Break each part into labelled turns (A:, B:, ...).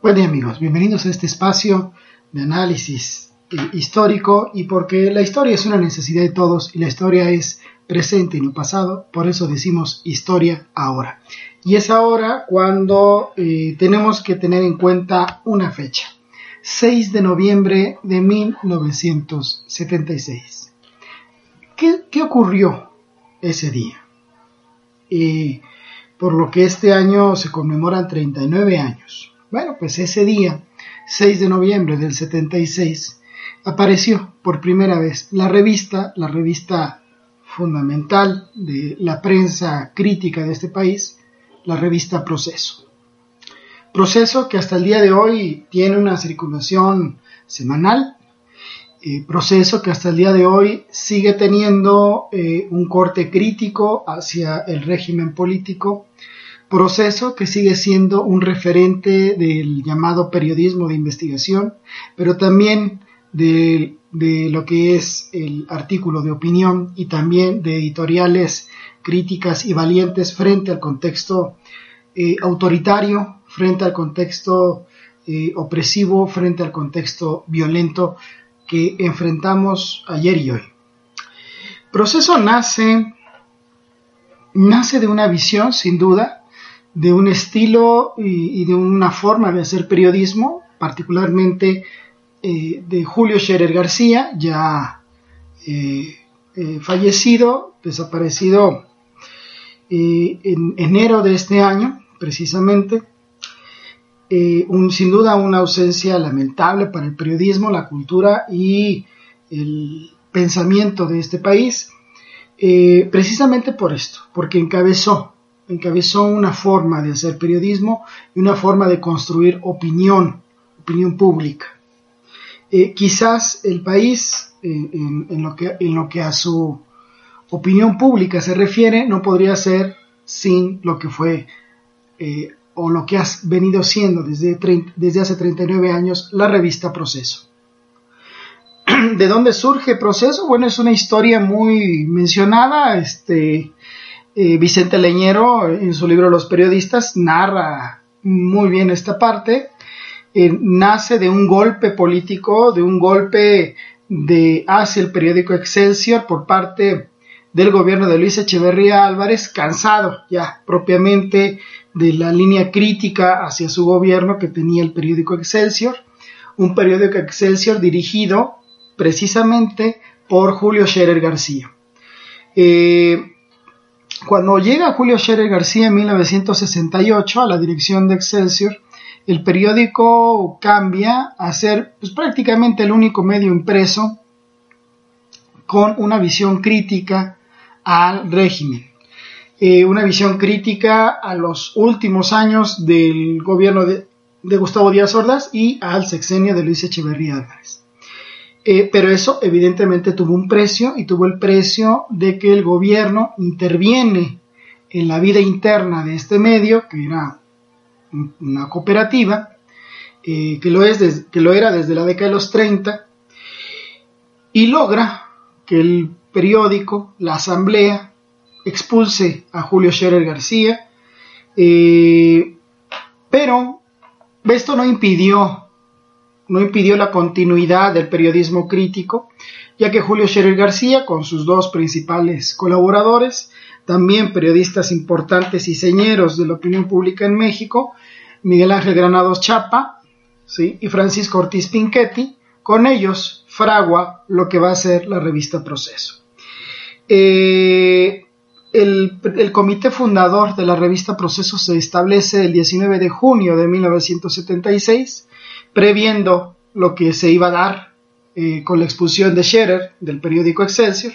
A: Buen día amigos, bienvenidos a este espacio de análisis eh, histórico y porque la historia es una necesidad de todos y la historia es presente y no pasado, por eso decimos historia ahora. Y es ahora cuando eh, tenemos que tener en cuenta una fecha, 6 de noviembre de 1976. ¿Qué, qué ocurrió ese día? Eh, por lo que este año se conmemoran 39 años. Bueno, pues ese día, 6 de noviembre del 76, apareció por primera vez la revista, la revista fundamental de la prensa crítica de este país, la revista Proceso. Proceso que hasta el día de hoy tiene una circulación semanal, eh, proceso que hasta el día de hoy sigue teniendo eh, un corte crítico hacia el régimen político, proceso que sigue siendo un referente del llamado periodismo de investigación, pero también de, lo que es el artículo de opinión y también de editoriales críticas y valientes frente al contexto eh, autoritario, frente al contexto eh, opresivo, frente al contexto violento que enfrentamos ayer y hoy. Proceso nace, nace de una visión, sin duda, de un estilo y, de una forma de hacer periodismo, particularmente eh, de Julio Scherer García, ya eh, eh, fallecido, desaparecido en enero de este año, precisamente. Un, sin duda una ausencia lamentable para el periodismo, la cultura y el pensamiento de este país, precisamente por esto, porque encabezó encabezó una forma de hacer periodismo y una forma de construir opinión, opinión pública. Eh, quizás el país, eh, en, lo que, a su opinión pública se refiere, no podría ser sin lo que fue eh, o lo que ha venido siendo desde, desde hace 39 años la revista Proceso. ¿De dónde surge Proceso? Bueno, es una historia muy mencionada, este, eh, Vicente Leñero, en su libro Los periodistas, narra muy bien esta parte. Eh, nace de un golpe político, de un golpe hacia el periódico Excelsior por parte del gobierno de Luis Echeverría Álvarez, cansado ya propiamente de la línea crítica hacia su gobierno que tenía el periódico Excelsior, un periódico Excelsior dirigido precisamente por Julio Scherer García. Eh, cuando llega Julio Scherer García en 1968 a la dirección de Excelsior, el periódico cambia a ser pues, prácticamente el único medio impreso con una visión crítica al régimen, eh, una visión crítica a los últimos años del gobierno de, de Gustavo Díaz Ordaz y al sexenio de Luis Echeverría Álvarez. Eh, pero eso evidentemente tuvo un precio y tuvo el precio de que el gobierno interviene en la vida interna de este medio, que era una cooperativa, eh, que, lo es que lo era desde la década de los 30, y logra que el periódico, la asamblea, expulse a Julio Scherer García, eh, pero esto no impidió no impidió la continuidad del periodismo crítico, ya que Julio Scherer García, con sus dos principales colaboradores, también periodistas importantes y señeros de la opinión pública en México, Miguel Ángel Granados Chapa y Francisco Ortiz Pinchetti, con ellos fragua lo que va a ser la revista Proceso. Eh, el, el, comité fundador de la revista Proceso se establece el 19 de junio de 1976 previendo lo que se iba a dar eh, con la expulsión de Scherer del periódico Excelsior.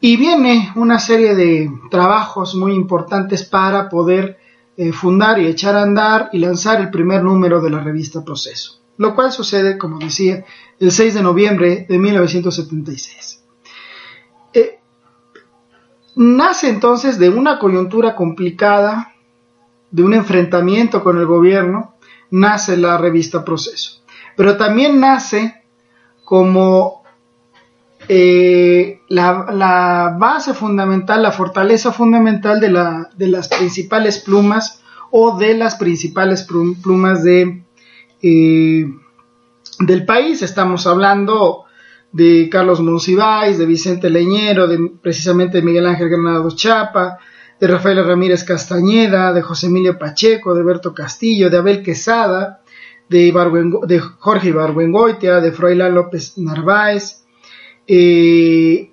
A: Y viene una serie de trabajos muy importantes para poder eh, fundar y echar a andar y lanzar el primer número de la revista Proceso, lo cual sucede, como decía, el 6 de noviembre de 1976. Eh, nace entonces de una coyuntura complicada, de un enfrentamiento con el gobierno, nace la revista Proceso, pero también nace como eh, la, base fundamental, la fortaleza fundamental de, la, de, las principales plumas o de las principales plumas de, eh, del país. Estamos hablando de Carlos Monsiváis, de Vicente Leñero, de precisamente Miguel Ángel Granados Chapa, de Rafael Ramírez Castañeda, de José Emilio Pacheco, de Berto Castillo, de Abel Quesada, de, Jorge Ibargüengoitia, de Froilán López Narváez, eh,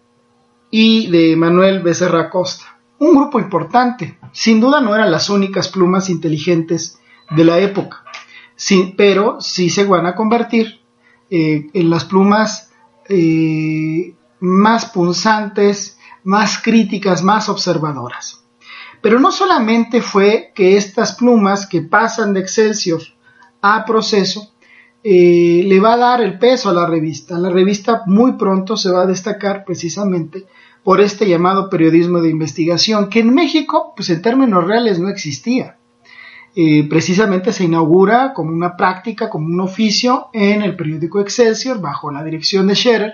A: y de Manuel Becerra Costa. Un grupo importante. Sin duda no eran las únicas plumas inteligentes de la época, pero sí se van a convertir eh, en las plumas eh, más punzantes, más críticas, más observadoras. Pero no solamente fue que estas plumas que pasan de Excelsior a proceso eh, le va a dar el peso a la revista. La revista muy pronto se va a destacar precisamente por este llamado periodismo de investigación, que en México, pues en términos reales no existía. Eh, precisamente se inaugura como una práctica, como un oficio en el periódico Excelsior bajo la dirección de Scherer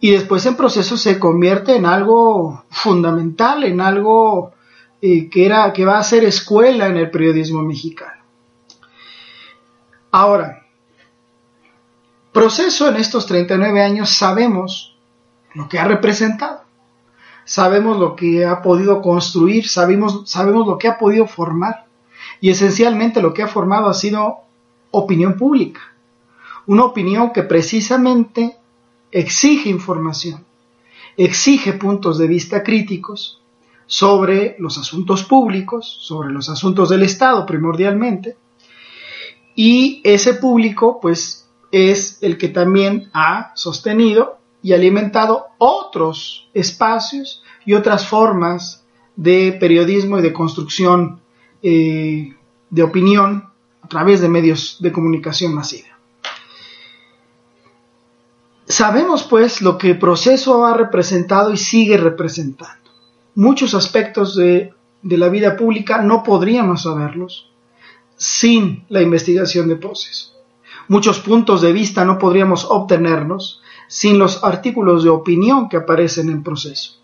A: y después en proceso se convierte en algo fundamental, en algo que, era, que va a ser escuela en el periodismo mexicano. Ahora, proceso en estos 39 años sabemos lo que ha representado, sabemos lo que ha podido construir, sabemos, sabemos lo que ha podido formar y esencialmente lo que ha formado ha sido opinión pública, una opinión que precisamente exige información, exige puntos de vista críticos sobre los asuntos públicos, sobre los asuntos del Estado primordialmente, y ese público pues es el que también ha sostenido y alimentado otros espacios y otras formas de periodismo y de construcción eh, de opinión a través de medios de comunicación masiva. Sabemos pues lo que el proceso ha representado y sigue representando. Muchos aspectos de, de la vida pública no podríamos saberlos sin la investigación de proceso. Muchos puntos de vista no podríamos obtenernos sin los artículos de opinión que aparecen en proceso.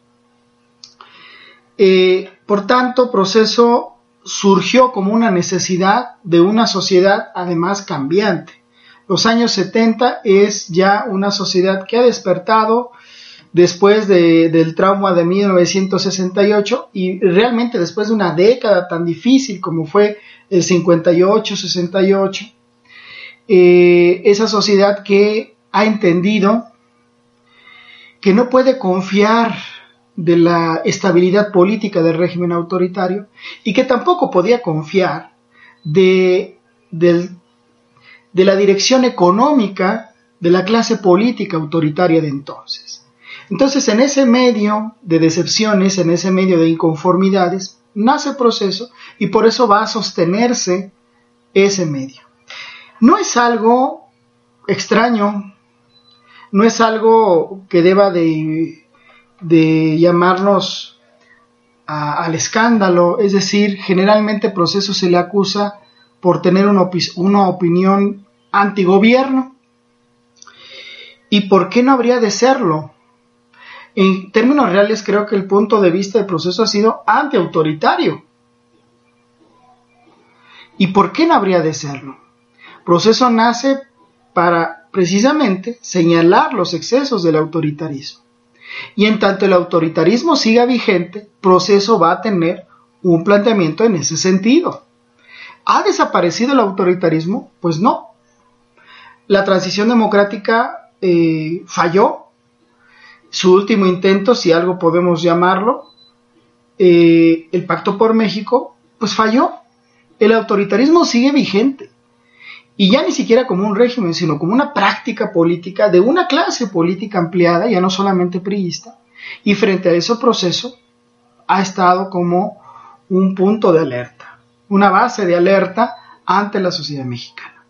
A: Eh, por tanto, proceso surgió como una necesidad de una sociedad además cambiante. Los años 70 es ya una sociedad que ha despertado después del trauma de 1968 y realmente después de una década tan difícil como fue el 58-68, eh, esa sociedad que ha entendido que no puede confiar de la estabilidad política del régimen autoritario y que tampoco podía confiar de, de la dirección económica de la clase política autoritaria de entonces. Entonces, en ese medio de decepciones, en ese medio de inconformidades, nace proceso y por eso va a sostenerse ese medio no es algo extraño, no es algo que deba de, llamarnos al escándalo, es decir, generalmente proceso se le acusa por tener una, una opinión antigobierno. ¿Y por qué no habría de serlo? En términos reales creo que el punto de vista del proceso ha sido antiautoritario. ¿Y por qué no habría de serlo? Proceso nace para precisamente señalar los excesos del autoritarismo. Y en tanto el autoritarismo siga vigente, proceso va a tener un planteamiento en ese sentido. ¿Ha desaparecido el autoritarismo? Pues no. La transición democrática eh, falló. Su último intento, si algo podemos llamarlo, eh, el Pacto por México, pues falló. El autoritarismo sigue vigente y ya ni siquiera como un régimen, sino como una práctica política de una clase política ampliada, ya no solamente priista, y frente a ese proceso ha estado como un punto de alerta. una base de alerta ante la sociedad mexicana.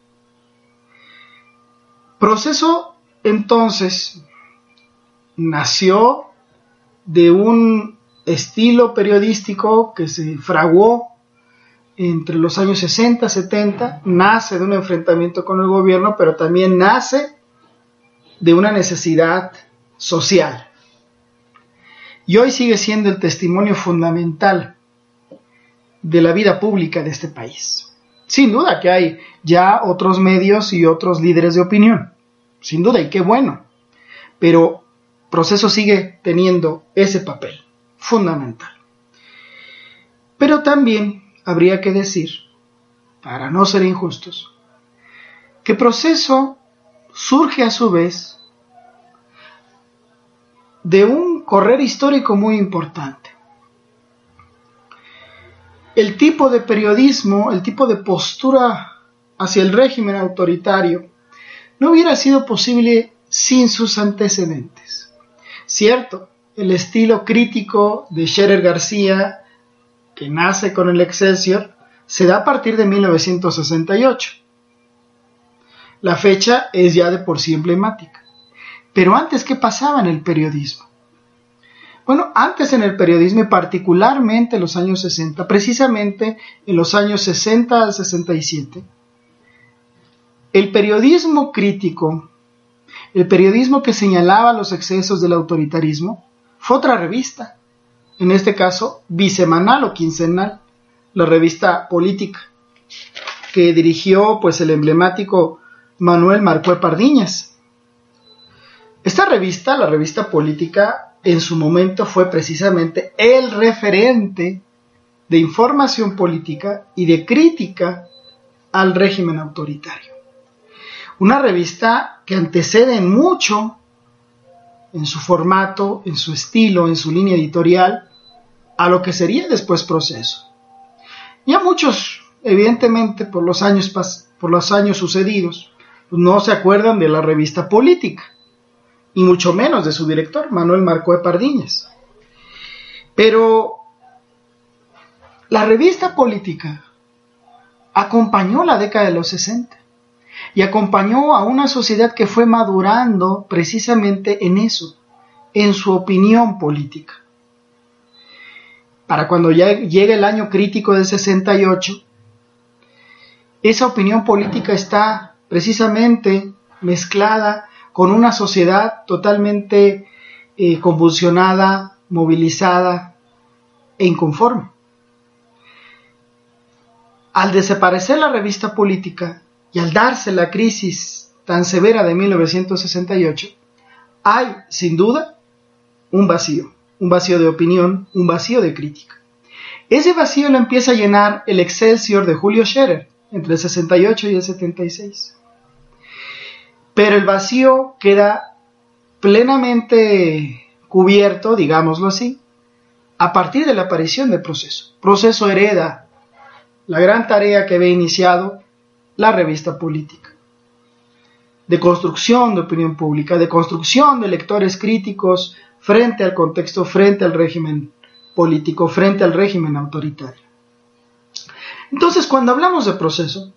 A: Proceso entonces nació de un estilo periodístico que se fraguó entre los años 60, 70, nace de un enfrentamiento con el gobierno, pero también nace de una necesidad social. Y hoy sigue siendo el testimonio fundamental de la vida pública de este país. Sin duda que hay ya otros medios y otros líderes de opinión, sin duda, y qué bueno, pero proceso sigue teniendo ese papel fundamental. Pero también habría que decir, para no ser injustos, que proceso surge a su vez de un correr histórico muy importante el tipo de periodismo, el tipo de postura hacia el régimen autoritario, no hubiera sido posible sin sus antecedentes. Cierto, el estilo crítico de Scherer García, que nace con el Excelsior, se da a partir de 1968. La fecha es ya de por sí emblemática. Pero antes, ¿qué pasaba en el periodismo? Bueno, antes en el periodismo y particularmente en los años 60, precisamente en los años 60 al 67, el periodismo crítico, el periodismo que señalaba los excesos del autoritarismo, fue otra revista, en este caso bisemanal o quincenal, la revista Política, que dirigió pues el emblemático Manuel Marcué Pardiñas. Esta revista, la revista Política, en su momento fue precisamente el referente de información política y de crítica al régimen autoritario. Una revista que antecede mucho en su formato, en su estilo, en su línea editorial, a lo que sería después proceso. Ya muchos, evidentemente, por los años, por los años sucedidos, no se acuerdan de la revista política y mucho menos de su director, Manuel Marco de Pardiñas. Pero la revista política acompañó la década de los 60 y acompañó a una sociedad que fue madurando precisamente en eso, en su opinión política. Para cuando ya llegue el año crítico del 68, esa opinión política está precisamente mezclada con una sociedad totalmente eh, convulsionada, movilizada e inconforme. Al desaparecer la revista política y al darse la crisis tan severa de 1968, hay, sin duda, un vacío, un vacío de opinión, un vacío de crítica. Ese vacío lo empieza a llenar el Excelsior de Julio Scherer entre el 68 y el 76 pero el vacío queda plenamente cubierto, digámoslo así, a partir de la aparición del proceso. Proceso hereda la gran tarea que había iniciado la revista política, de construcción de opinión pública, de construcción de lectores críticos frente al contexto, frente al régimen político, frente al régimen autoritario. Entonces, cuando hablamos de proceso,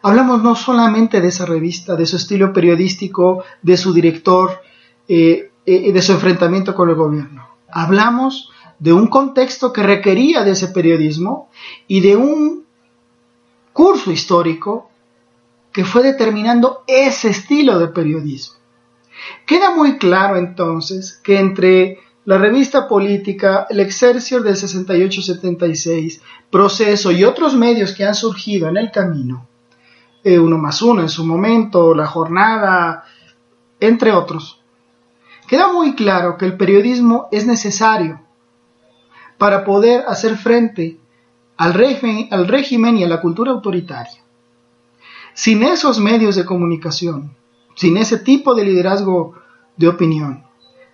A: hablamos no solamente de esa revista, de su estilo periodístico, de su director, eh, eh, de su enfrentamiento con el gobierno. Hablamos de un contexto que requería de ese periodismo y de un curso histórico que fue determinando ese estilo de periodismo. Queda muy claro entonces que entre la revista política, el Excelsior del 68-76, Proceso y otros medios que han surgido en el camino, eh, uno más uno en su momento, la jornada, entre otros. Queda muy claro que el periodismo es necesario para poder hacer frente al régimen, y a la cultura autoritaria. Sin esos medios de comunicación, sin ese tipo de liderazgo de opinión,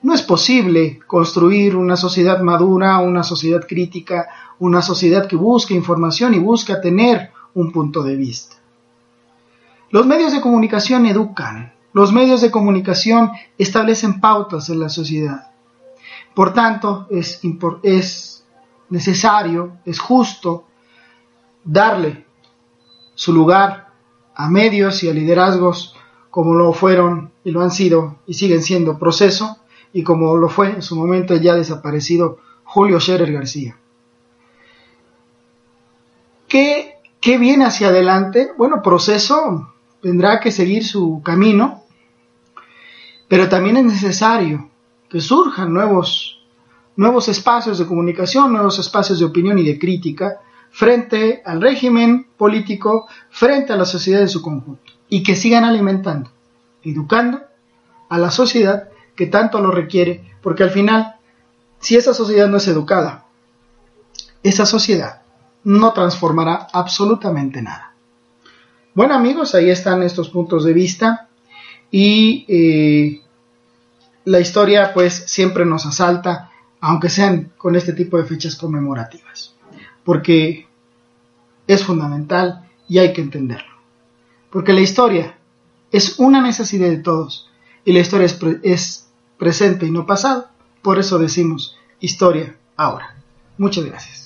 A: no es posible construir una sociedad madura, una sociedad crítica, una sociedad que busque información y busca tener un punto de vista. Los medios de comunicación educan, los medios de comunicación establecen pautas en la sociedad. Por tanto, es, es necesario, es justo darle su lugar a medios y a liderazgos como lo fueron y lo han sido y siguen siendo proceso y como lo fue en su momento ya desaparecido Julio Scherer García. ¿Qué, ¿Qué viene hacia adelante? Bueno, proceso tendrá que seguir su camino, pero también es necesario que surjan nuevos, nuevos espacios de comunicación, nuevos espacios de opinión y de crítica frente al régimen político, frente a la sociedad en su conjunto, y que sigan alimentando, educando a la sociedad que tanto lo requiere, porque al final, si esa sociedad no es educada, esa sociedad no transformará absolutamente nada. Bueno amigos, ahí están estos puntos de vista y eh, la historia pues siempre nos asalta, aunque sean con este tipo de fechas conmemorativas, porque es fundamental y hay que entenderlo. Porque la historia es una necesidad de todos y la historia es, es presente y no pasado, por eso decimos historia ahora. Muchas gracias.